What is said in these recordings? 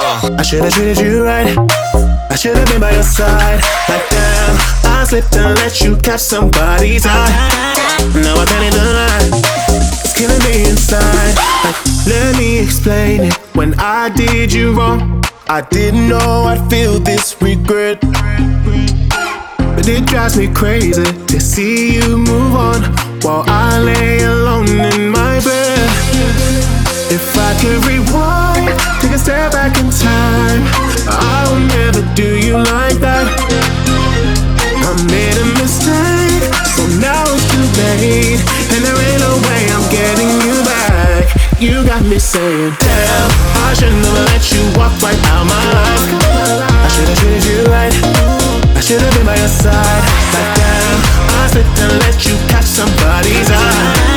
Uh. Should've treated you right. I should've been by your side. Like damn, I slipped and let you catch somebody's eye. Now I can't deny. It's killing me inside. Like, let me explain it. When I did you wrong, I didn't know I'd feel this regret. But it drives me crazy to see you move on while I lay alone in my bed. If I could rewind, take a step back in time, I will never do you like that. I made a mistake, so now it's too late, and there ain't no way I'm getting you back. You got me saying, damn, I should never let you walk right out my life. I should've treated you right. I should've been by your side. Like damn, I slipped and let you catch somebody's eye.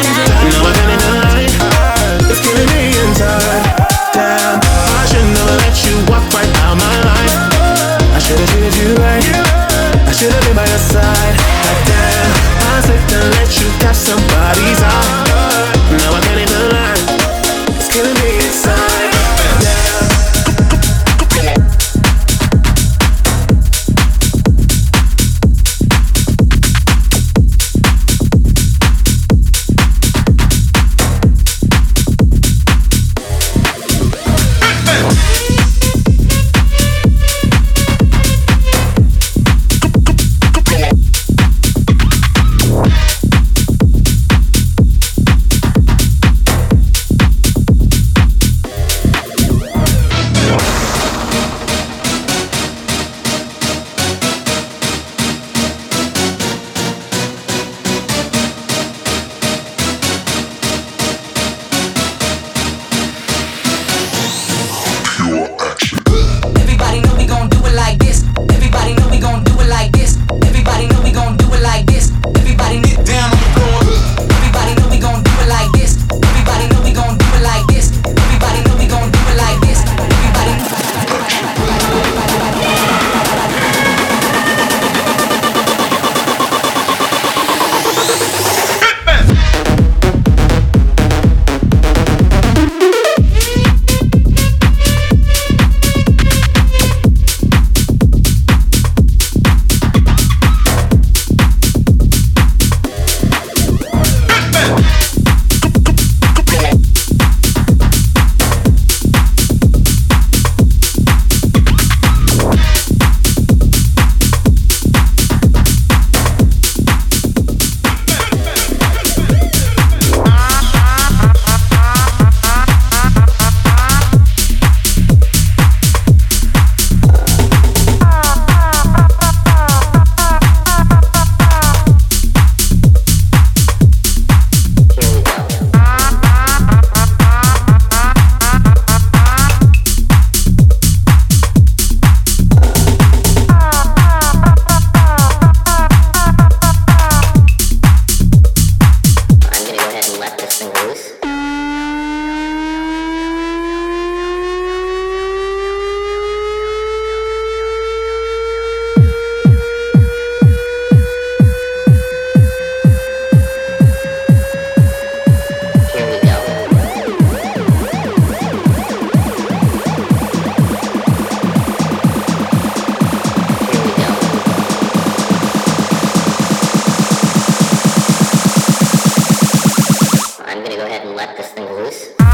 English.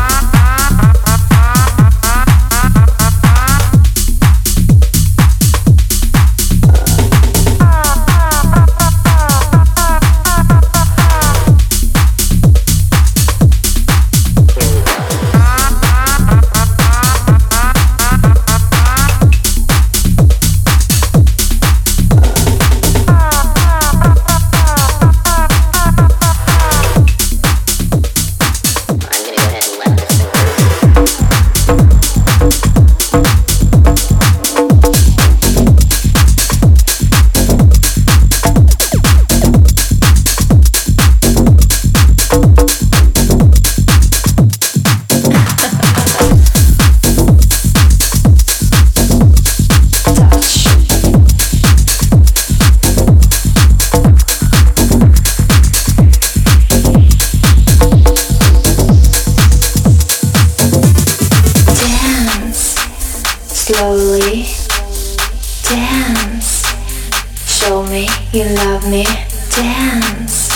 You love me, dance.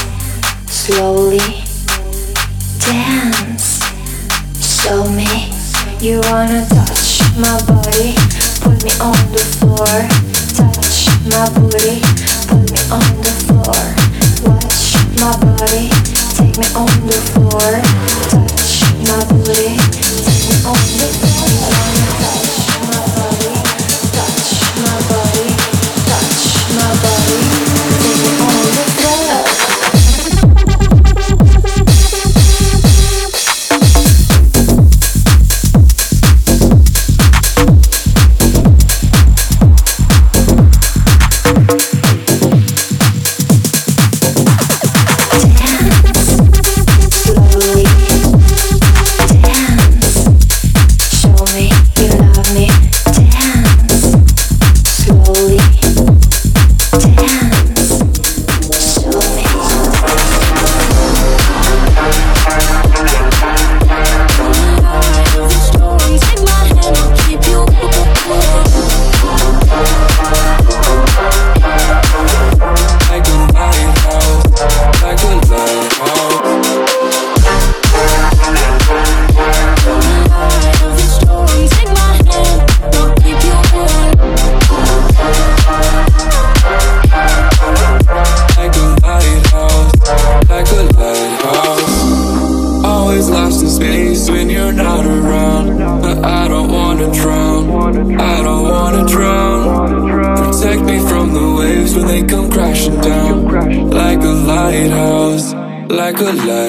Slowly dance. Show me you wanna touch my body, put me on the floor. Touch my booty, put me on the floor. Watch my body, take me on the floor. Touch my booty, take me on the floor.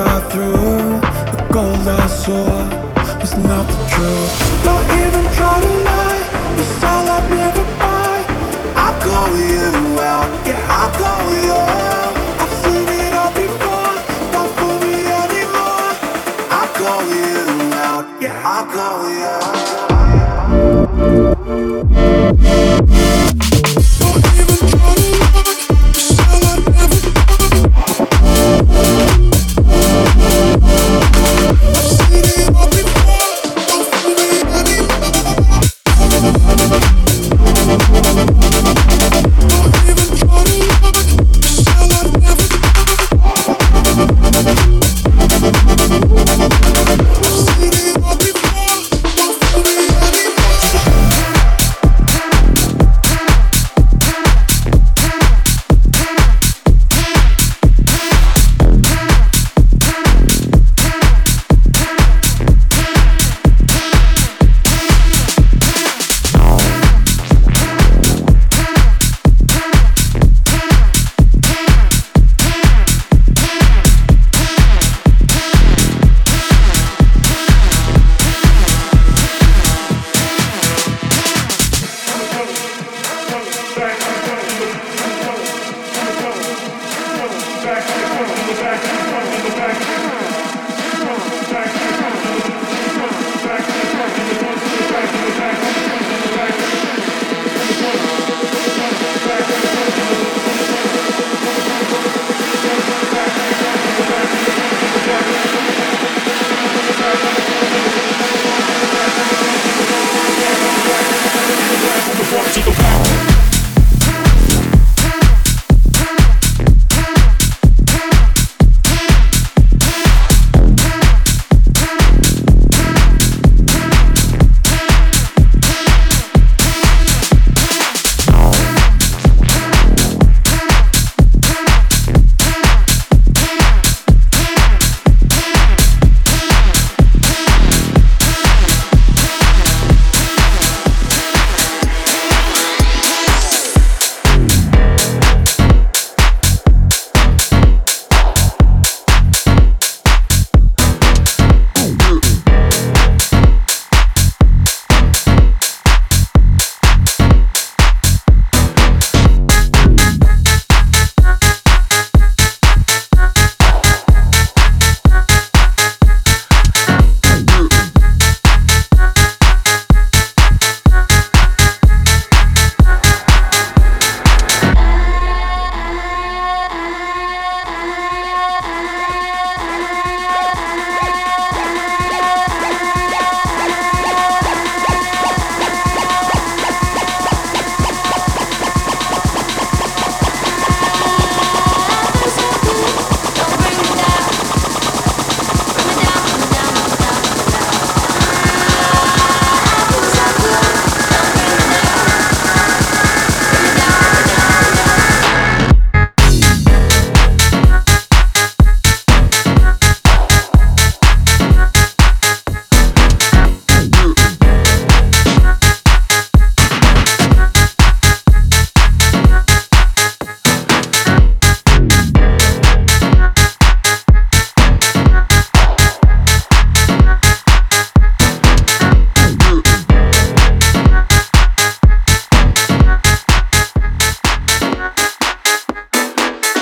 I threw The gold I saw. Was not the truth. Don't even try to lie. It's all I've ever buy. I'll call you out. Yeah, I'll call you out